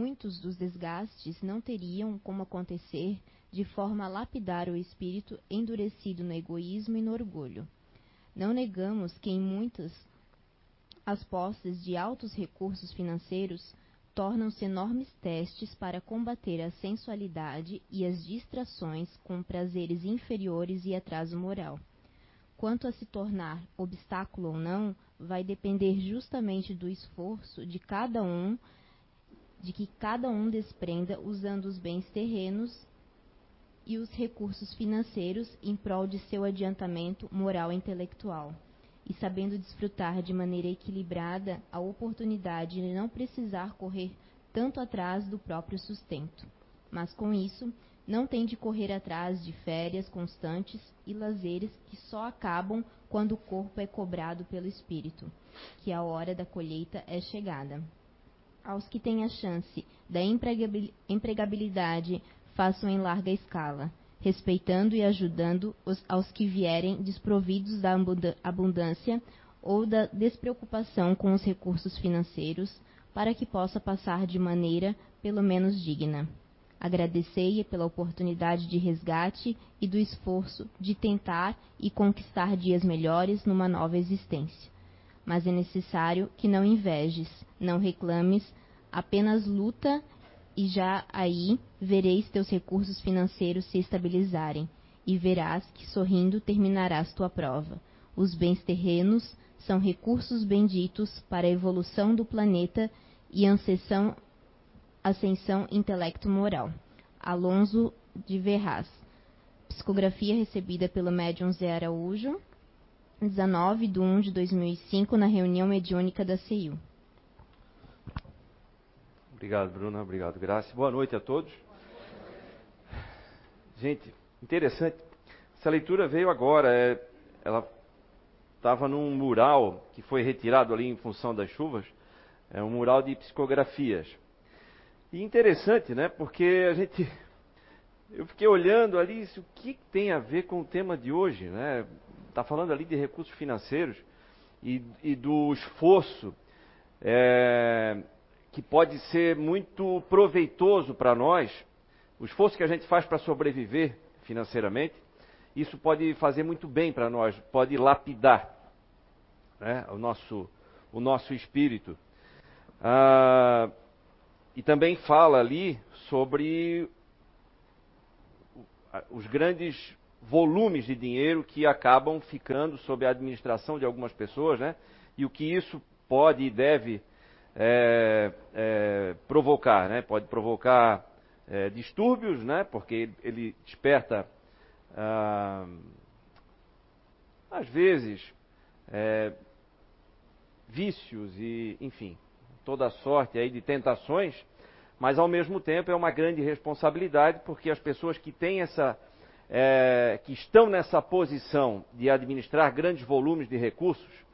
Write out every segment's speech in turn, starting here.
muitos dos desgastes não teriam como acontecer de forma a lapidar o espírito endurecido no egoísmo e no orgulho. Não negamos que em muitas as posses de altos recursos financeiros tornam-se enormes testes para combater a sensualidade e as distrações com prazeres inferiores e atraso moral. Quanto a se tornar obstáculo ou não, vai depender justamente do esforço de cada um, de que cada um desprenda usando os bens terrenos e os recursos financeiros em prol de seu adiantamento moral e intelectual e sabendo desfrutar de maneira equilibrada a oportunidade de não precisar correr tanto atrás do próprio sustento. Mas com isso, não tem de correr atrás de férias constantes e lazeres que só acabam quando o corpo é cobrado pelo espírito, que a hora da colheita é chegada. Aos que têm a chance da empregabilidade, façam em larga escala, respeitando e ajudando os, aos que vierem desprovidos da abundância ou da despreocupação com os recursos financeiros, para que possa passar de maneira pelo menos digna. Agradecei pela oportunidade de resgate e do esforço de tentar e conquistar dias melhores numa nova existência. Mas é necessário que não invejes, não reclames, apenas luta e já aí vereis teus recursos financeiros se estabilizarem, e verás que sorrindo terminarás tua prova. Os bens terrenos são recursos benditos para a evolução do planeta e ascensão, ascensão intelecto-moral. Alonso de Verraz. Psicografia recebida pelo médium Zé Araújo, 19 de 1 de 2005, na reunião mediúnica da CEU. Obrigado, Bruna. Obrigado, Graça. Boa noite a todos. Gente, interessante. Essa leitura veio agora. É, ela estava num mural que foi retirado ali em função das chuvas. É um mural de psicografias. E interessante, né? Porque a gente. Eu fiquei olhando ali isso, o que tem a ver com o tema de hoje, né? Está falando ali de recursos financeiros e, e do esforço. É, que pode ser muito proveitoso para nós, o esforço que a gente faz para sobreviver financeiramente, isso pode fazer muito bem para nós, pode lapidar né, o, nosso, o nosso espírito. Ah, e também fala ali sobre os grandes volumes de dinheiro que acabam ficando sob a administração de algumas pessoas, né? E o que isso pode e deve é, é, provocar, né? Pode provocar é, distúrbios, né? Porque ele desperta, ah, às vezes, é, vícios e, enfim, toda sorte aí de tentações, mas ao mesmo tempo é uma grande responsabilidade porque as pessoas que têm essa é, que estão nessa posição de administrar grandes volumes de recursos,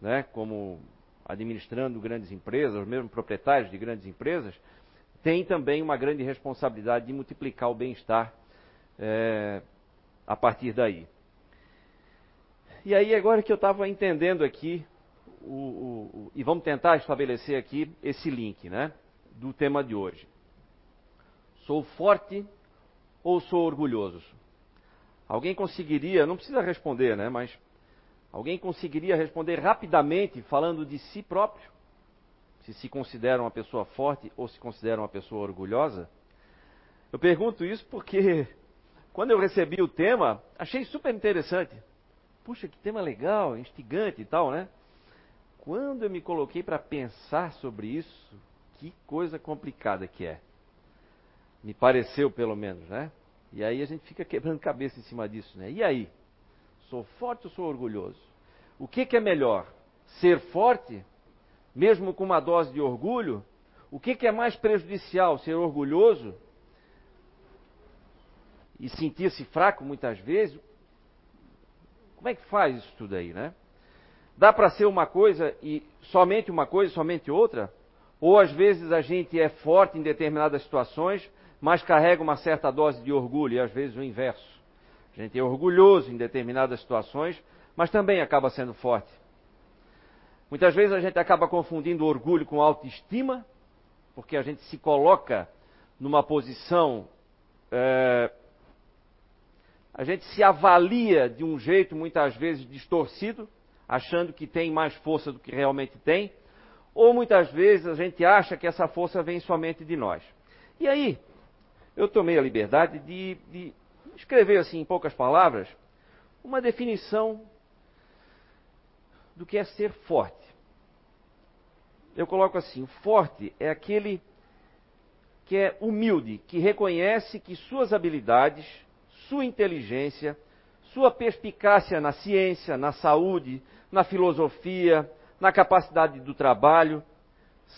né, como administrando grandes empresas, os mesmos proprietários de grandes empresas, têm também uma grande responsabilidade de multiplicar o bem-estar é, a partir daí. E aí, agora que eu estava entendendo aqui, o, o, o, e vamos tentar estabelecer aqui esse link né, do tema de hoje. Sou forte ou sou orgulhoso? Alguém conseguiria, não precisa responder, né, mas Alguém conseguiria responder rapidamente falando de si próprio? Se se considera uma pessoa forte ou se considera uma pessoa orgulhosa? Eu pergunto isso porque quando eu recebi o tema, achei super interessante. Puxa, que tema legal, instigante e tal, né? Quando eu me coloquei para pensar sobre isso, que coisa complicada que é. Me pareceu, pelo menos, né? E aí a gente fica quebrando cabeça em cima disso, né? E aí? Sou forte ou sou orgulhoso? O que, que é melhor? Ser forte, mesmo com uma dose de orgulho? O que, que é mais prejudicial? Ser orgulhoso e sentir-se fraco muitas vezes? Como é que faz isso tudo aí, né? Dá para ser uma coisa e somente uma coisa, somente outra? Ou às vezes a gente é forte em determinadas situações, mas carrega uma certa dose de orgulho, e às vezes o inverso. A gente é orgulhoso em determinadas situações, mas também acaba sendo forte. Muitas vezes a gente acaba confundindo orgulho com autoestima, porque a gente se coloca numa posição. É, a gente se avalia de um jeito muitas vezes distorcido, achando que tem mais força do que realmente tem, ou muitas vezes a gente acha que essa força vem somente de nós. E aí, eu tomei a liberdade de, de escrever assim, em poucas palavras, uma definição do que é ser forte. Eu coloco assim: forte é aquele que é humilde, que reconhece que suas habilidades, sua inteligência, sua perspicácia na ciência, na saúde, na filosofia, na capacidade do trabalho,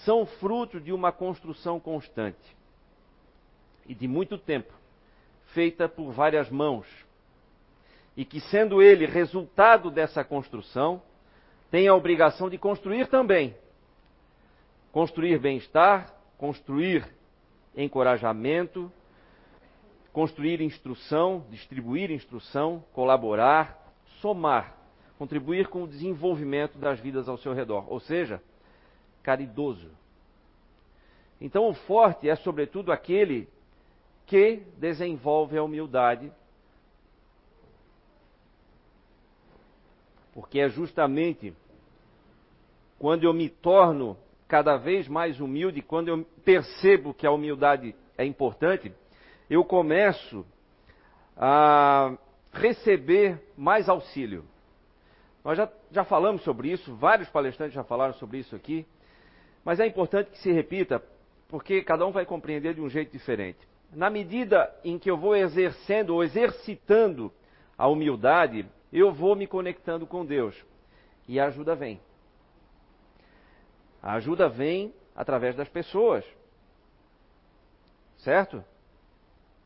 são fruto de uma construção constante e de muito tempo, feita por várias mãos, e que, sendo ele resultado dessa construção, tem a obrigação de construir também. Construir bem-estar, construir encorajamento, construir instrução, distribuir instrução, colaborar, somar, contribuir com o desenvolvimento das vidas ao seu redor, ou seja, caridoso. Então, o forte é, sobretudo, aquele que desenvolve a humildade porque é justamente quando eu me torno cada vez mais humilde, quando eu percebo que a humildade é importante, eu começo a receber mais auxílio. Nós já, já falamos sobre isso, vários palestrantes já falaram sobre isso aqui, mas é importante que se repita, porque cada um vai compreender de um jeito diferente. Na medida em que eu vou exercendo ou exercitando a humildade, eu vou me conectando com Deus. E a ajuda vem. A ajuda vem através das pessoas. Certo?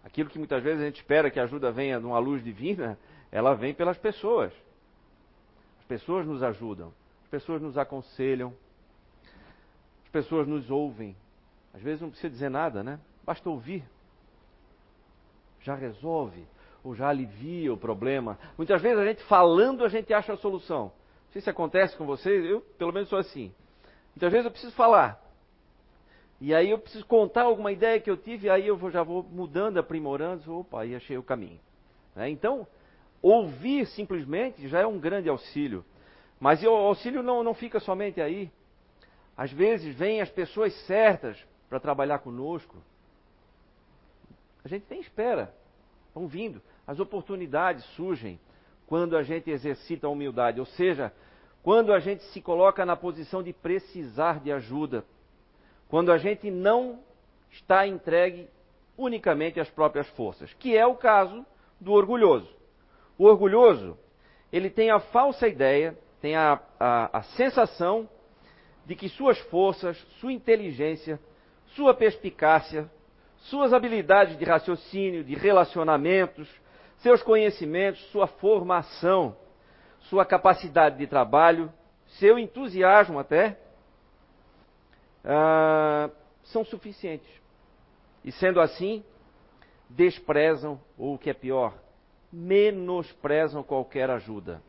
Aquilo que muitas vezes a gente espera que a ajuda venha de uma luz divina, ela vem pelas pessoas. As pessoas nos ajudam, as pessoas nos aconselham, as pessoas nos ouvem. Às vezes não precisa dizer nada, né? Basta ouvir. Já resolve ou já alivia o problema. Muitas vezes a gente falando, a gente acha a solução. Não sei se acontece com vocês, eu pelo menos sou assim. Muitas vezes eu preciso falar. E aí eu preciso contar alguma ideia que eu tive, aí eu já vou mudando, aprimorando, opa, aí achei o caminho. Né? Então, ouvir simplesmente já é um grande auxílio. Mas o auxílio não, não fica somente aí. Às vezes vêm as pessoas certas para trabalhar conosco. A gente nem espera. Estão vindo. As oportunidades surgem quando a gente exercita a humildade, ou seja, quando a gente se coloca na posição de precisar de ajuda, quando a gente não está entregue unicamente às próprias forças, que é o caso do orgulhoso. O orgulhoso, ele tem a falsa ideia, tem a, a, a sensação de que suas forças, sua inteligência, sua perspicácia, suas habilidades de raciocínio, de relacionamentos, seus conhecimentos, sua formação, sua capacidade de trabalho, seu entusiasmo até, ah, são suficientes. E sendo assim, desprezam, ou o que é pior, menosprezam qualquer ajuda.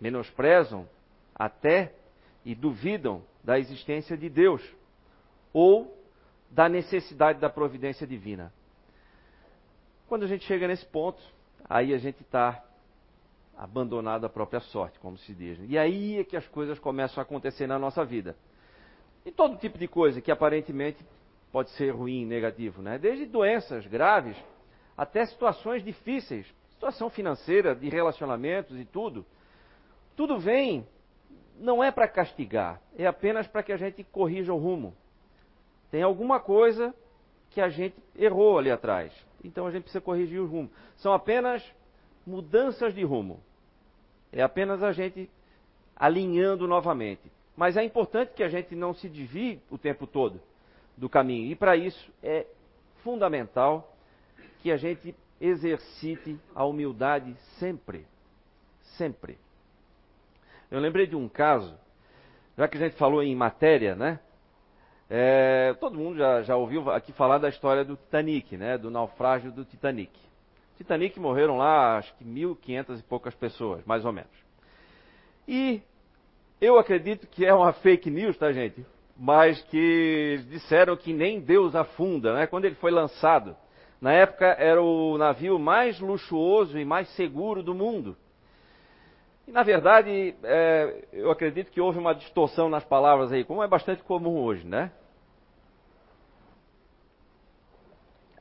Menosprezam até e duvidam da existência de Deus, ou da necessidade da providência divina. Quando a gente chega nesse ponto, aí a gente está abandonado à própria sorte, como se diz. E aí é que as coisas começam a acontecer na nossa vida. E todo tipo de coisa que aparentemente pode ser ruim, negativo, né? Desde doenças graves até situações difíceis, situação financeira, de relacionamentos e tudo. Tudo vem, não é para castigar, é apenas para que a gente corrija o rumo. Tem alguma coisa que a gente errou ali atrás. Então a gente precisa corrigir o rumo. São apenas mudanças de rumo. É apenas a gente alinhando novamente. Mas é importante que a gente não se desvie o tempo todo do caminho. E para isso é fundamental que a gente exercite a humildade sempre. Sempre. Eu lembrei de um caso, já que a gente falou em matéria, né? É, todo mundo já, já, ouviu aqui falar da história do Titanic, né? Do naufrágio do Titanic. Titanic morreram lá, acho que 1.500 e poucas pessoas, mais ou menos. E eu acredito que é uma fake news, tá, gente? mas que disseram que nem Deus afunda, né? Quando ele foi lançado. Na época era o navio mais luxuoso e mais seguro do mundo. E na verdade, é, eu acredito que houve uma distorção nas palavras aí, como é bastante comum hoje, né?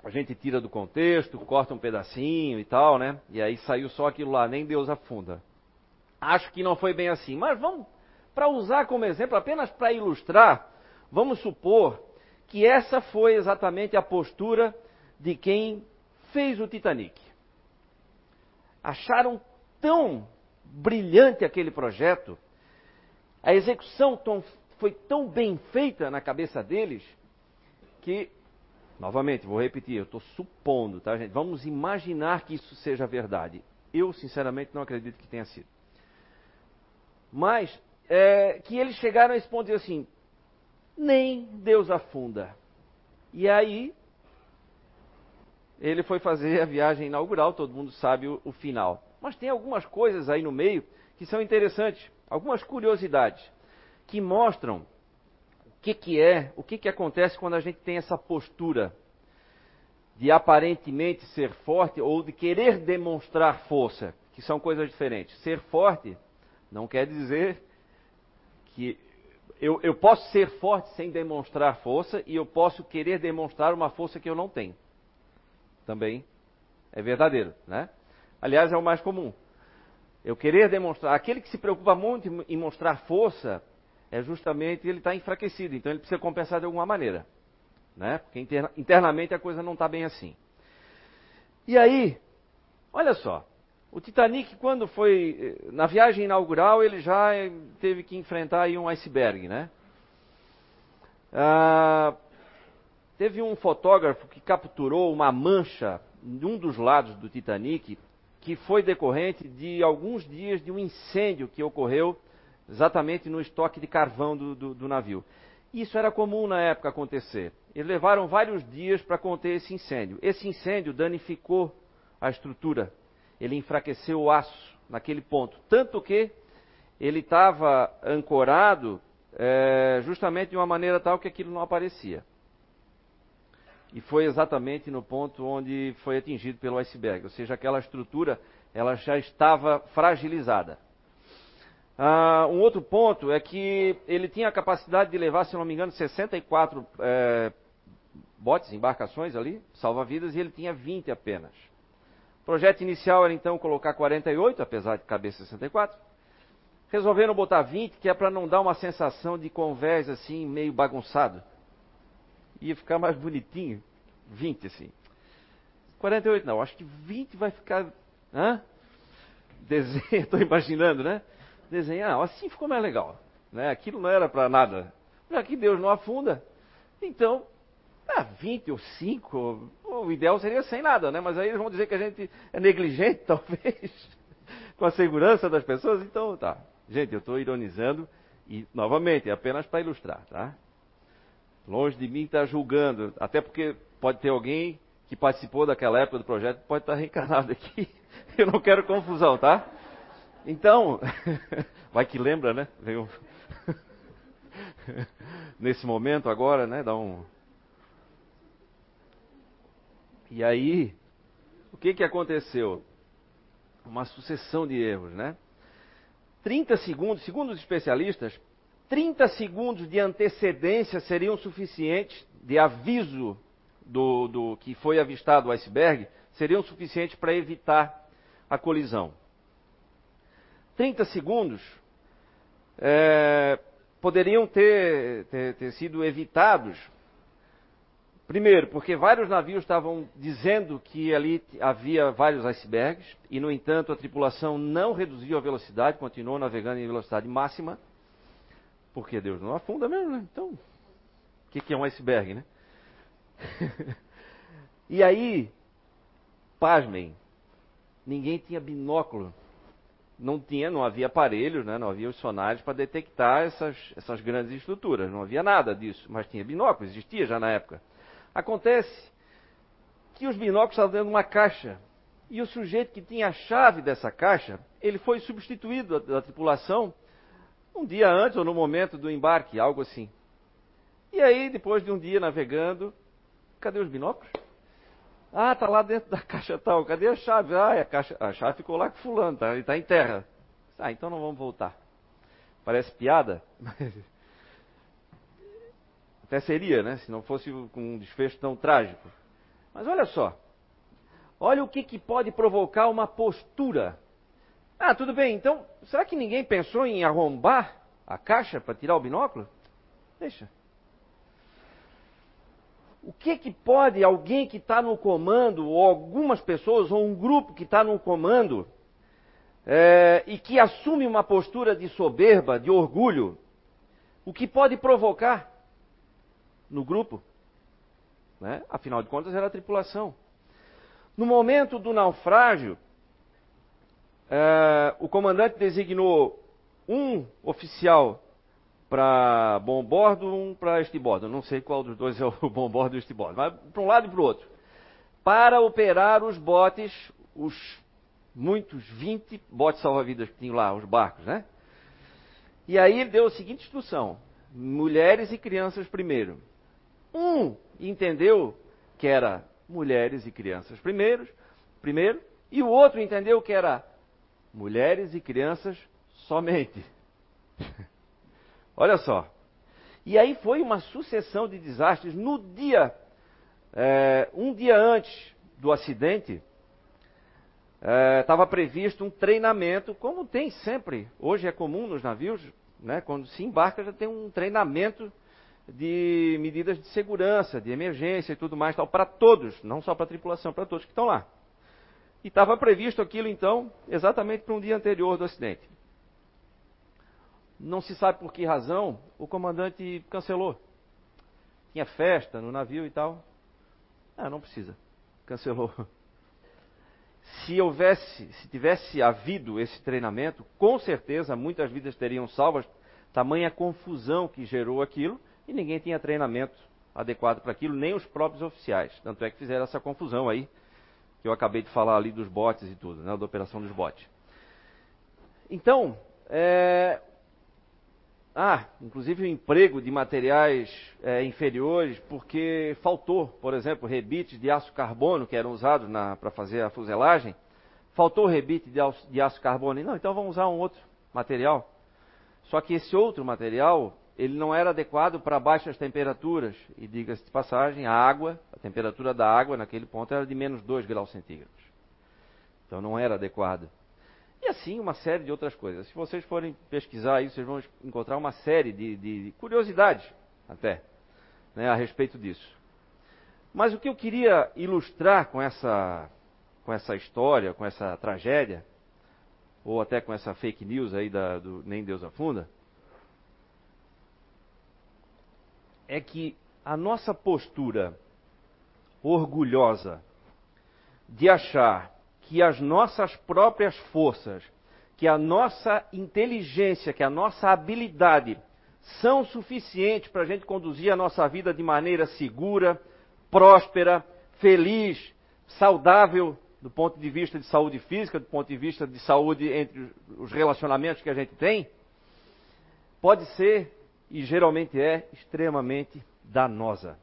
A gente tira do contexto, corta um pedacinho e tal, né? E aí saiu só aquilo lá, nem Deus afunda. Acho que não foi bem assim, mas vamos para usar como exemplo, apenas para ilustrar, vamos supor que essa foi exatamente a postura de quem fez o Titanic. Acharam tão brilhante aquele projeto, a execução tão, foi tão bem feita na cabeça deles, que, novamente, vou repetir, eu estou supondo, tá, gente? Vamos imaginar que isso seja verdade. Eu, sinceramente, não acredito que tenha sido. Mas é, que eles chegaram a esse ponto de assim, nem Deus afunda. E aí, ele foi fazer a viagem inaugural, todo mundo sabe o, o final. Mas tem algumas coisas aí no meio que são interessantes, algumas curiosidades, que mostram o que, que é, o que, que acontece quando a gente tem essa postura de aparentemente ser forte ou de querer demonstrar força, que são coisas diferentes. Ser forte não quer dizer que eu, eu posso ser forte sem demonstrar força e eu posso querer demonstrar uma força que eu não tenho. Também é verdadeiro, né? Aliás, é o mais comum. Eu querer demonstrar. Aquele que se preocupa muito em mostrar força é justamente ele está enfraquecido, então ele precisa compensar de alguma maneira. Né? Porque internamente a coisa não está bem assim. E aí, olha só, o Titanic, quando foi eh, na viagem inaugural, ele já eh, teve que enfrentar um iceberg, né? Ah, teve um fotógrafo que capturou uma mancha em um dos lados do Titanic, que foi decorrente de alguns dias de um incêndio que ocorreu exatamente no estoque de carvão do, do, do navio. Isso era comum na época acontecer. Eles levaram vários dias para conter esse incêndio. Esse incêndio danificou a estrutura ele enfraqueceu o aço naquele ponto. Tanto que ele estava ancorado é, justamente de uma maneira tal que aquilo não aparecia. E foi exatamente no ponto onde foi atingido pelo iceberg, ou seja, aquela estrutura ela já estava fragilizada. Ah, um outro ponto é que ele tinha a capacidade de levar, se não me engano, 64 é, botes, embarcações ali, salva-vidas, e ele tinha 20 apenas. O projeto inicial era então colocar 48, apesar de caber 64. Resolveram botar 20, que é para não dar uma sensação de convés assim, meio bagunçado. Ia ficar mais bonitinho. 20, assim. 48 não, acho que 20 vai ficar. Hã? Desenho, estou imaginando, né? Desenhar, assim ficou mais legal. Né? Aquilo não era para nada. Já que Deus não afunda, então ah, 20 ou 5, o ideal seria sem nada, né? Mas aí eles vão dizer que a gente é negligente, talvez, com a segurança das pessoas. Então, tá. Gente, eu estou ironizando e, novamente, é apenas para ilustrar, tá? Longe de mim estar tá julgando, até porque pode ter alguém que participou daquela época do projeto, pode estar tá reencarnado aqui. Eu não quero confusão, tá? Então, vai que lembra, né? Nesse momento agora, né? Dá um, e aí, o que, que aconteceu? Uma sucessão de erros, né? 30 segundos, segundo os especialistas, 30 segundos de antecedência seriam suficientes, de aviso do, do que foi avistado o iceberg, seriam suficientes para evitar a colisão. 30 segundos é, poderiam ter, ter, ter sido evitados Primeiro, porque vários navios estavam dizendo que ali havia vários icebergs, e no entanto a tripulação não reduziu a velocidade, continuou navegando em velocidade máxima, porque Deus não afunda mesmo, né? Então, o que, que é um iceberg, né? e aí, pasmem, ninguém tinha binóculo, não tinha, não havia aparelhos, né? não havia os sonares para detectar essas, essas grandes estruturas, não havia nada disso, mas tinha binóculo, existia já na época. Acontece que os binóculos estavam dentro de uma caixa. E o sujeito que tinha a chave dessa caixa, ele foi substituído da, da tripulação um dia antes ou no momento do embarque, algo assim. E aí, depois de um dia navegando, cadê os binóculos? Ah, tá lá dentro da caixa tal. Cadê a chave? Ah, a, caixa, a chave ficou lá com fulano, tá, ele está em terra. Ah, então não vamos voltar. Parece piada, mas até seria, né? Se não fosse com um desfecho tão trágico. Mas olha só. Olha o que, que pode provocar uma postura. Ah, tudo bem, então, será que ninguém pensou em arrombar a caixa para tirar o binóculo? Deixa. O que, que pode alguém que está no comando, ou algumas pessoas, ou um grupo que está no comando, é, e que assume uma postura de soberba, de orgulho, o que pode provocar no grupo? Né? Afinal de contas, era a tripulação. No momento do naufrágio, é, o comandante designou um oficial para bom bordo, um para estibordo. Não sei qual dos dois é o bom bordo e o estibordo, mas para um lado e para o outro. Para operar os botes, os muitos 20 botes salva-vidas que tinham lá, os barcos, né? E aí ele deu a seguinte instrução: mulheres e crianças primeiro. Um entendeu que era mulheres e crianças primeiros, primeiro, e o outro entendeu que era mulheres e crianças somente. Olha só. E aí foi uma sucessão de desastres. No dia, é, um dia antes do acidente, estava é, previsto um treinamento, como tem sempre. Hoje é comum nos navios, né, quando se embarca já tem um treinamento de medidas de segurança, de emergência e tudo mais, para todos, não só para a tripulação, para todos que estão lá. E estava previsto aquilo então, exatamente para um dia anterior do acidente não se sabe por que razão, o comandante cancelou. Tinha festa no navio e tal. Ah, não precisa. Cancelou. Se houvesse, se tivesse havido esse treinamento, com certeza muitas vidas teriam salvas, tamanha confusão que gerou aquilo, e ninguém tinha treinamento adequado para aquilo, nem os próprios oficiais. Tanto é que fizeram essa confusão aí, que eu acabei de falar ali dos botes e tudo, né, da operação dos botes. Então, é, ah, inclusive o emprego de materiais é, inferiores, porque faltou, por exemplo, rebites de aço carbono que eram usados para fazer a fuselagem. Faltou rebite de aço, de aço carbono. Não, então vamos usar um outro material. Só que esse outro material, ele não era adequado para baixas temperaturas. E diga-se de passagem, a água, a temperatura da água naquele ponto era de menos 2 graus centígrados. Então não era adequado. E assim uma série de outras coisas. Se vocês forem pesquisar aí, vocês vão encontrar uma série de, de curiosidades até né, a respeito disso. Mas o que eu queria ilustrar com essa, com essa história, com essa tragédia, ou até com essa fake news aí da, do Nem Deus Afunda, é que a nossa postura orgulhosa de achar que as nossas próprias forças, que a nossa inteligência, que a nossa habilidade são suficientes para a gente conduzir a nossa vida de maneira segura, próspera, feliz, saudável, do ponto de vista de saúde física, do ponto de vista de saúde entre os relacionamentos que a gente tem, pode ser, e geralmente é, extremamente danosa.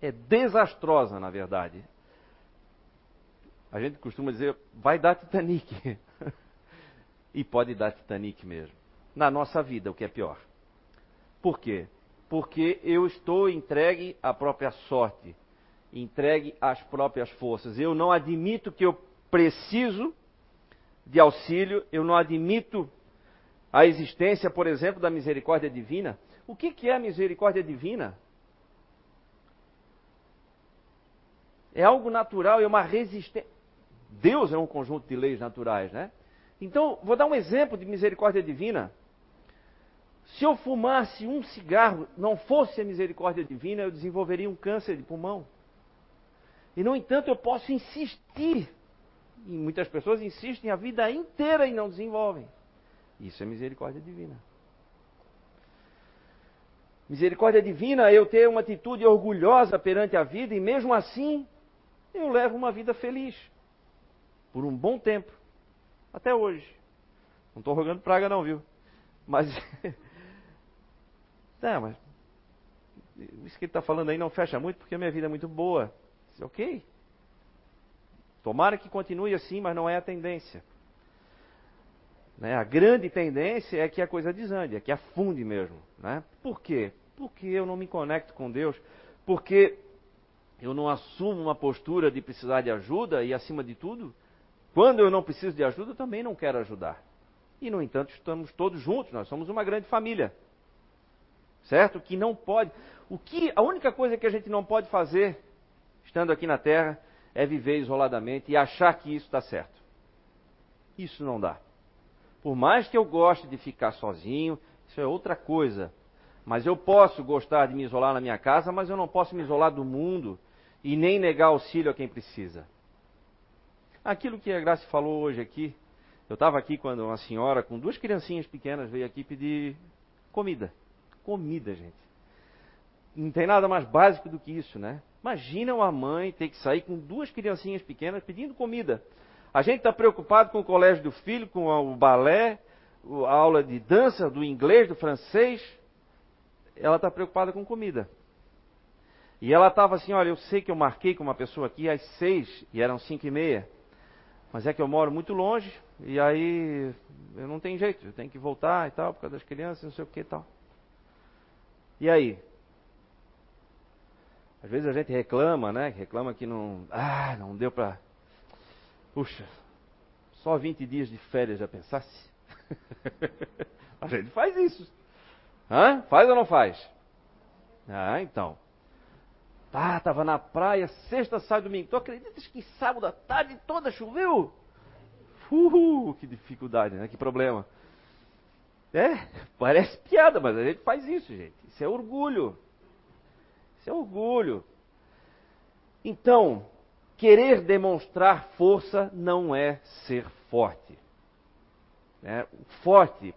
É desastrosa, na verdade. A gente costuma dizer, vai dar Titanic. e pode dar Titanic mesmo. Na nossa vida, o que é pior. Por quê? Porque eu estou entregue à própria sorte, entregue às próprias forças. Eu não admito que eu preciso de auxílio, eu não admito a existência, por exemplo, da misericórdia divina. O que, que é a misericórdia divina? É algo natural, é uma resistência. Deus é um conjunto de leis naturais, né? Então, vou dar um exemplo de misericórdia divina. Se eu fumasse um cigarro, não fosse a misericórdia divina, eu desenvolveria um câncer de pulmão. E, no entanto, eu posso insistir, e muitas pessoas insistem a vida inteira e não desenvolvem. Isso é misericórdia divina. Misericórdia divina é eu ter uma atitude orgulhosa perante a vida e, mesmo assim, eu levo uma vida feliz por um bom tempo, até hoje. Não estou rogando praga não, viu? Mas, é, mas isso que ele está falando aí não fecha muito porque a minha vida é muito boa. Disse, ok. Tomara que continue assim, mas não é a tendência. Né? A grande tendência é que a coisa desande, é que afunde mesmo. Né? Por quê? Porque eu não me conecto com Deus, porque eu não assumo uma postura de precisar de ajuda e, acima de tudo, quando eu não preciso de ajuda, eu também não quero ajudar. E, no entanto, estamos todos juntos, nós somos uma grande família. Certo? Que não pode. O que, a única coisa que a gente não pode fazer, estando aqui na Terra, é viver isoladamente e achar que isso está certo. Isso não dá. Por mais que eu goste de ficar sozinho, isso é outra coisa. Mas eu posso gostar de me isolar na minha casa, mas eu não posso me isolar do mundo e nem negar auxílio a quem precisa. Aquilo que a Graça falou hoje aqui, eu estava aqui quando uma senhora com duas criancinhas pequenas veio aqui pedir comida. Comida, gente. Não tem nada mais básico do que isso, né? Imagina uma mãe ter que sair com duas criancinhas pequenas pedindo comida. A gente está preocupado com o colégio do filho, com o balé, a aula de dança, do inglês, do francês. Ela está preocupada com comida. E ela estava assim, olha, eu sei que eu marquei com uma pessoa aqui às seis e eram cinco e meia. Mas é que eu moro muito longe e aí eu não tenho jeito, eu tenho que voltar e tal, por causa das crianças, não sei o que e tal. E aí? Às vezes a gente reclama, né? Reclama que não. Ah, não deu para. Puxa, só 20 dias de férias já pensasse? a gente faz isso. Hã? Faz ou não faz? Ah, então. Tá, tava na praia, sexta, sábado, domingo. Tu acreditas que sábado a tarde toda choveu? Uhul, que dificuldade, né? Que problema. É, parece piada, mas a gente faz isso, gente. Isso é orgulho. Isso é orgulho. Então, querer demonstrar força não é ser forte. É, forte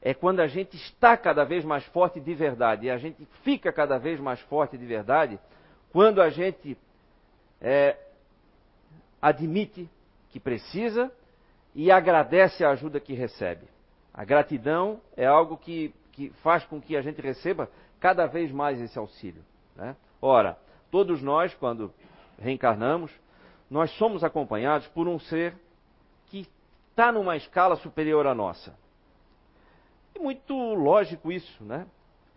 é quando a gente está cada vez mais forte de verdade. E a gente fica cada vez mais forte de verdade quando a gente é, admite que precisa e agradece a ajuda que recebe. A gratidão é algo que, que faz com que a gente receba cada vez mais esse auxílio. Né? Ora, todos nós, quando reencarnamos, nós somos acompanhados por um ser que está numa escala superior à nossa. É muito lógico isso, né?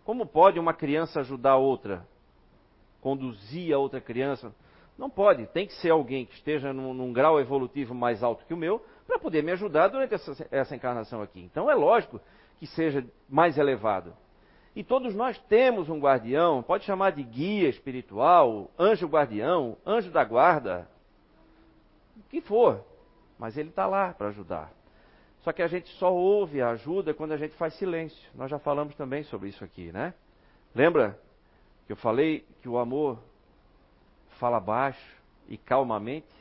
Como pode uma criança ajudar outra? conduzir a outra criança. Não pode, tem que ser alguém que esteja num, num grau evolutivo mais alto que o meu para poder me ajudar durante essa, essa encarnação aqui. Então é lógico que seja mais elevado. E todos nós temos um guardião, pode chamar de guia espiritual, anjo guardião, anjo da guarda, o que for, mas ele está lá para ajudar. Só que a gente só ouve a ajuda quando a gente faz silêncio. Nós já falamos também sobre isso aqui, né? Lembra eu falei que o amor fala baixo e calmamente,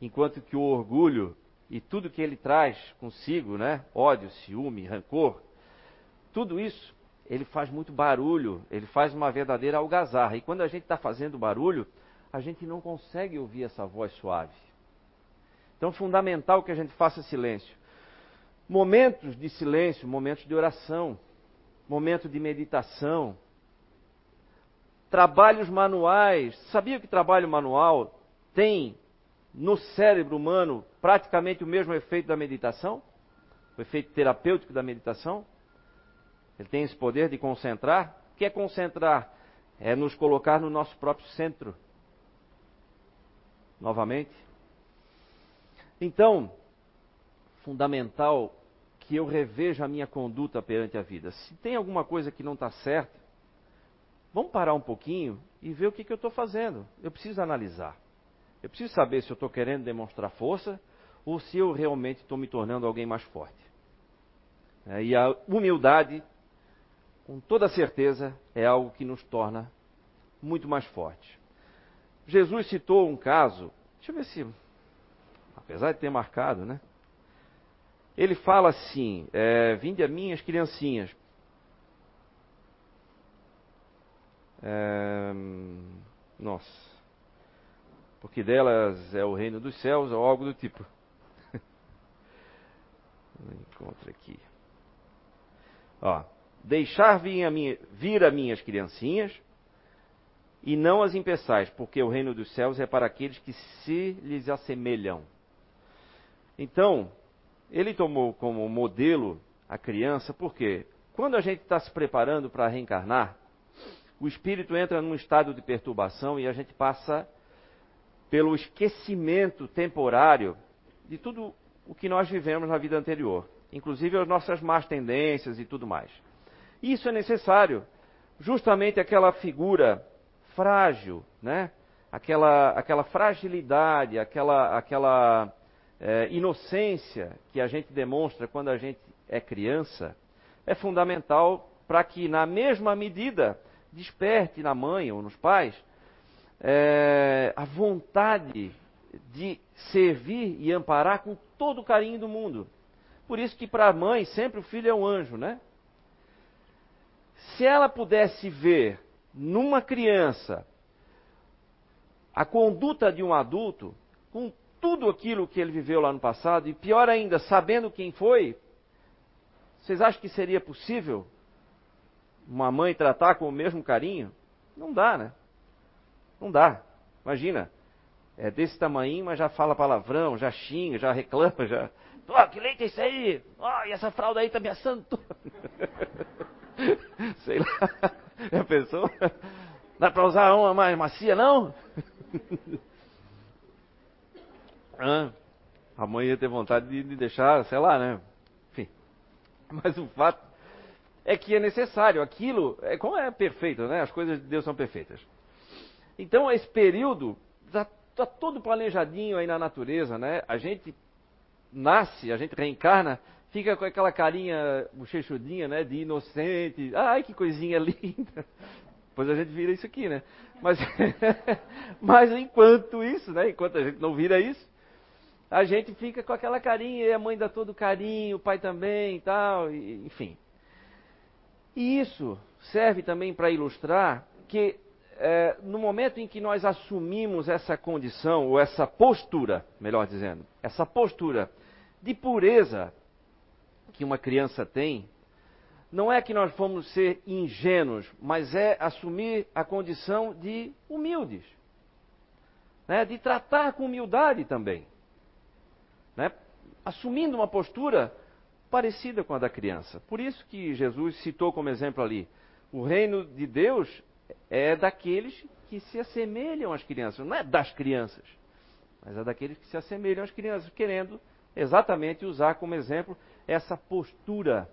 enquanto que o orgulho e tudo que ele traz consigo, né? Ódio, ciúme, rancor, tudo isso ele faz muito barulho, ele faz uma verdadeira algazarra. E quando a gente está fazendo barulho, a gente não consegue ouvir essa voz suave. Então, é fundamental que a gente faça silêncio. Momentos de silêncio, momentos de oração, momento de meditação, trabalhos manuais. Sabia que trabalho manual tem no cérebro humano praticamente o mesmo efeito da meditação? O efeito terapêutico da meditação? Ele tem esse poder de concentrar. O que é concentrar? É nos colocar no nosso próprio centro. Novamente. Então, fundamental que eu reveja a minha conduta perante a vida. Se tem alguma coisa que não está certa, Vamos parar um pouquinho e ver o que, que eu estou fazendo. Eu preciso analisar. Eu preciso saber se eu estou querendo demonstrar força ou se eu realmente estou me tornando alguém mais forte. É, e a humildade, com toda certeza, é algo que nos torna muito mais fortes. Jesus citou um caso, deixa eu ver se, apesar de ter marcado, né? Ele fala assim: é, Vinde a mim as criancinhas, É, nossa. Porque delas é o reino dos céus ou algo do tipo. Encontro aqui. Ó, Deixar vir a, minha, vir a minhas criancinhas e não as impeçais, porque o reino dos céus é para aqueles que se lhes assemelham. Então, ele tomou como modelo a criança, porque quando a gente está se preparando para reencarnar, o espírito entra num estado de perturbação e a gente passa pelo esquecimento temporário de tudo o que nós vivemos na vida anterior, inclusive as nossas más tendências e tudo mais. Isso é necessário, justamente aquela figura frágil, né? Aquela, aquela fragilidade, aquela, aquela é, inocência que a gente demonstra quando a gente é criança, é fundamental para que, na mesma medida, desperte na mãe ou nos pais é, a vontade de servir e amparar com todo o carinho do mundo. Por isso que para a mãe sempre o filho é um anjo, né? Se ela pudesse ver numa criança a conduta de um adulto, com tudo aquilo que ele viveu lá no passado, e pior ainda, sabendo quem foi, vocês acham que seria possível uma mãe tratar com o mesmo carinho? Não dá, né? Não dá. Imagina, é desse tamanho, mas já fala palavrão, já xinga, já reclama, já. Ó, oh, que leite é isso aí? Ó, oh, e essa fralda aí tá me assando. Sei lá. Já pensou? Dá pra usar uma mais macia, não? Ah, a mãe ia ter vontade de, de deixar, sei lá, né? Enfim. Mas o fato é que é necessário. Aquilo, é, como é perfeito, né? As coisas de Deus são perfeitas. Então, esse período está tá todo planejadinho aí na natureza, né? A gente nasce, a gente reencarna, fica com aquela carinha bochechudinha, né? De inocente. Ai, que coisinha linda. Depois a gente vira isso aqui, né? Mas, mas enquanto isso, né? Enquanto a gente não vira isso, a gente fica com aquela carinha, e a mãe dá todo carinho, o pai também e tal, enfim. E isso serve também para ilustrar que é, no momento em que nós assumimos essa condição, ou essa postura, melhor dizendo, essa postura de pureza que uma criança tem, não é que nós vamos ser ingênuos, mas é assumir a condição de humildes. Né? De tratar com humildade também né, assumindo uma postura parecida com a da criança. Por isso que Jesus citou como exemplo ali: o reino de Deus é daqueles que se assemelham às crianças, não é das crianças, mas é daqueles que se assemelham às crianças, querendo exatamente usar como exemplo essa postura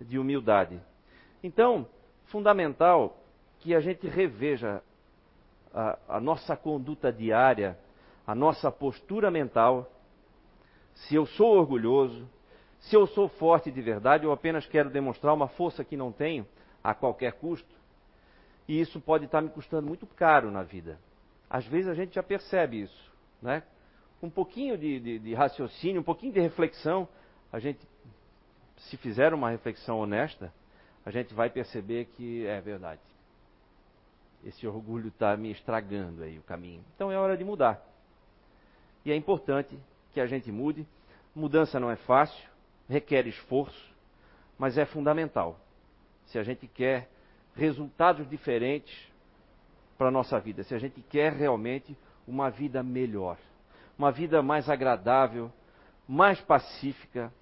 de humildade. Então, fundamental que a gente reveja a, a nossa conduta diária, a nossa postura mental se eu sou orgulhoso, se eu sou forte de verdade ou apenas quero demonstrar uma força que não tenho a qualquer custo. E isso pode estar me custando muito caro na vida. Às vezes a gente já percebe isso, né? Um pouquinho de, de, de raciocínio, um pouquinho de reflexão, a gente, se fizer uma reflexão honesta, a gente vai perceber que é verdade. Esse orgulho está me estragando aí o caminho. Então é hora de mudar. E é importante que a gente mude. Mudança não é fácil, requer esforço, mas é fundamental. Se a gente quer resultados diferentes para a nossa vida, se a gente quer realmente uma vida melhor, uma vida mais agradável, mais pacífica,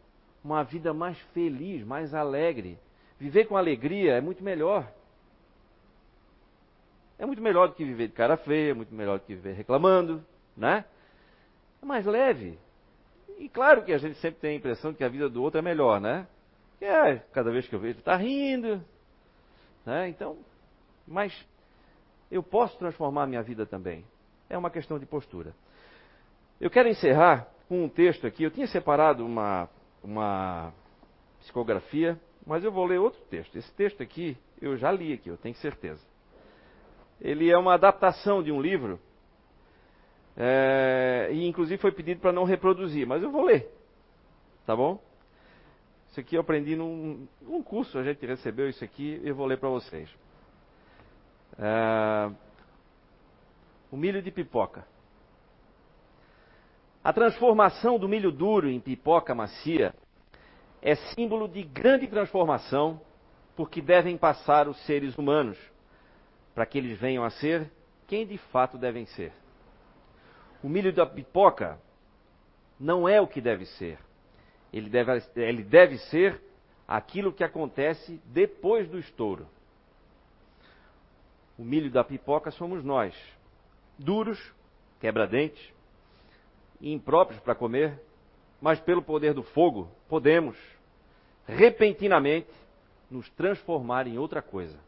uma vida mais feliz, mais alegre. Viver com alegria é muito melhor. É muito melhor do que viver de cara feia, é muito melhor do que viver reclamando, né? É mais leve. E claro que a gente sempre tem a impressão de que a vida do outro é melhor, né? É, cada vez que eu vejo, está rindo. Né? Então, mas eu posso transformar a minha vida também. É uma questão de postura. Eu quero encerrar com um texto aqui. Eu tinha separado uma, uma psicografia, mas eu vou ler outro texto. Esse texto aqui eu já li aqui, eu tenho certeza. Ele é uma adaptação de um livro é, e inclusive foi pedido para não reproduzir, mas eu vou ler. Tá bom? Isso aqui eu aprendi num, num curso, a gente recebeu isso aqui, eu vou ler para vocês. É, o milho de pipoca. A transformação do milho duro em pipoca macia é símbolo de grande transformação por que devem passar os seres humanos, para que eles venham a ser quem de fato devem ser. O milho da pipoca não é o que deve ser. Ele deve, ele deve ser aquilo que acontece depois do estouro. O milho da pipoca somos nós, duros, quebra-dentes, impróprios para comer, mas pelo poder do fogo podemos, repentinamente, nos transformar em outra coisa.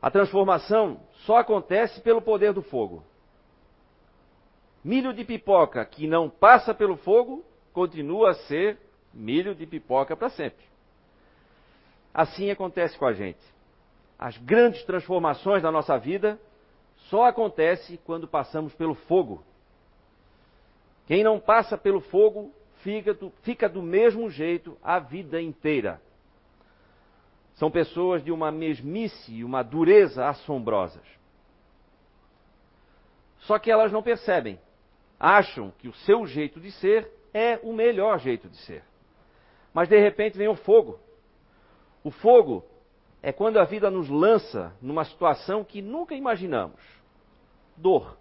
A transformação só acontece pelo poder do fogo. Milho de pipoca que não passa pelo fogo continua a ser milho de pipoca para sempre. Assim acontece com a gente. As grandes transformações da nossa vida só acontecem quando passamos pelo fogo. Quem não passa pelo fogo fica do, fica do mesmo jeito a vida inteira. São pessoas de uma mesmice e uma dureza assombrosas. Só que elas não percebem. Acham que o seu jeito de ser é o melhor jeito de ser. Mas de repente vem o fogo. O fogo é quando a vida nos lança numa situação que nunca imaginamos dor.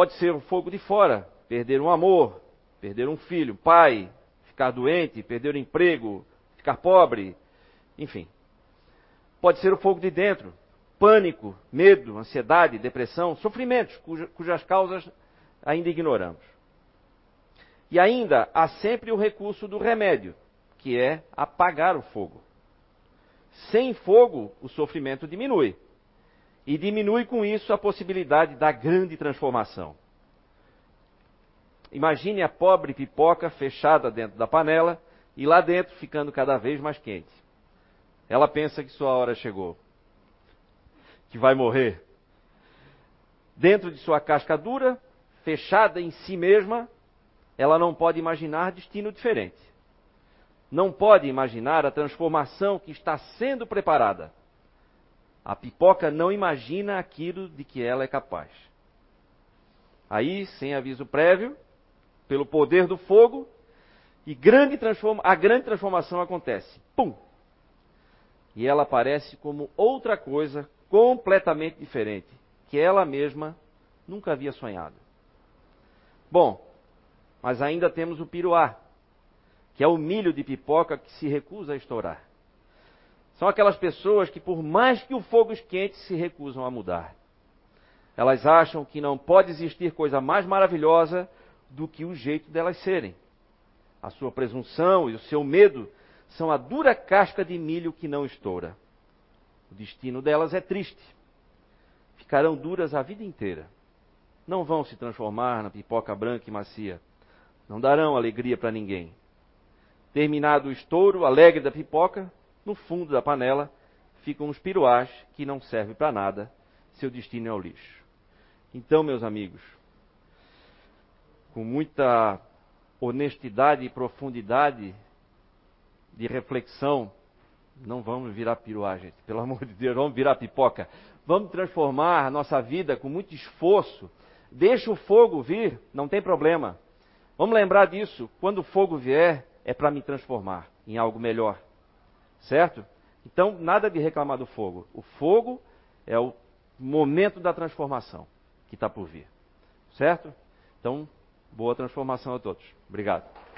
Pode ser o fogo de fora, perder um amor, perder um filho, pai, ficar doente, perder o emprego, ficar pobre, enfim. Pode ser o fogo de dentro, pânico, medo, ansiedade, depressão, sofrimentos cuja, cujas causas ainda ignoramos. E ainda há sempre o recurso do remédio, que é apagar o fogo. Sem fogo, o sofrimento diminui. E diminui com isso a possibilidade da grande transformação. Imagine a pobre pipoca fechada dentro da panela e lá dentro ficando cada vez mais quente. Ela pensa que sua hora chegou, que vai morrer. Dentro de sua casca dura, fechada em si mesma, ela não pode imaginar destino diferente. Não pode imaginar a transformação que está sendo preparada. A pipoca não imagina aquilo de que ela é capaz. Aí, sem aviso prévio, pelo poder do fogo, e grande a grande transformação acontece. Pum! e ela aparece como outra coisa completamente diferente, que ela mesma nunca havia sonhado. Bom, mas ainda temos o piruá, que é o milho de pipoca que se recusa a estourar. São aquelas pessoas que, por mais que o fogo esquente, se recusam a mudar. Elas acham que não pode existir coisa mais maravilhosa do que o jeito delas serem. A sua presunção e o seu medo são a dura casca de milho que não estoura. O destino delas é triste. Ficarão duras a vida inteira. Não vão se transformar na pipoca branca e macia. Não darão alegria para ninguém. Terminado o estouro alegre da pipoca, no fundo da panela ficam os piruás que não servem para nada. Seu destino é o lixo. Então, meus amigos, com muita honestidade e profundidade, de reflexão. Não vamos virar piruá, gente. Pelo amor de Deus, vamos virar pipoca. Vamos transformar a nossa vida com muito esforço. Deixa o fogo vir, não tem problema. Vamos lembrar disso. Quando o fogo vier, é para me transformar em algo melhor. Certo? Então, nada de reclamar do fogo. O fogo é o momento da transformação que está por vir. Certo? Então, boa transformação a todos. Obrigado.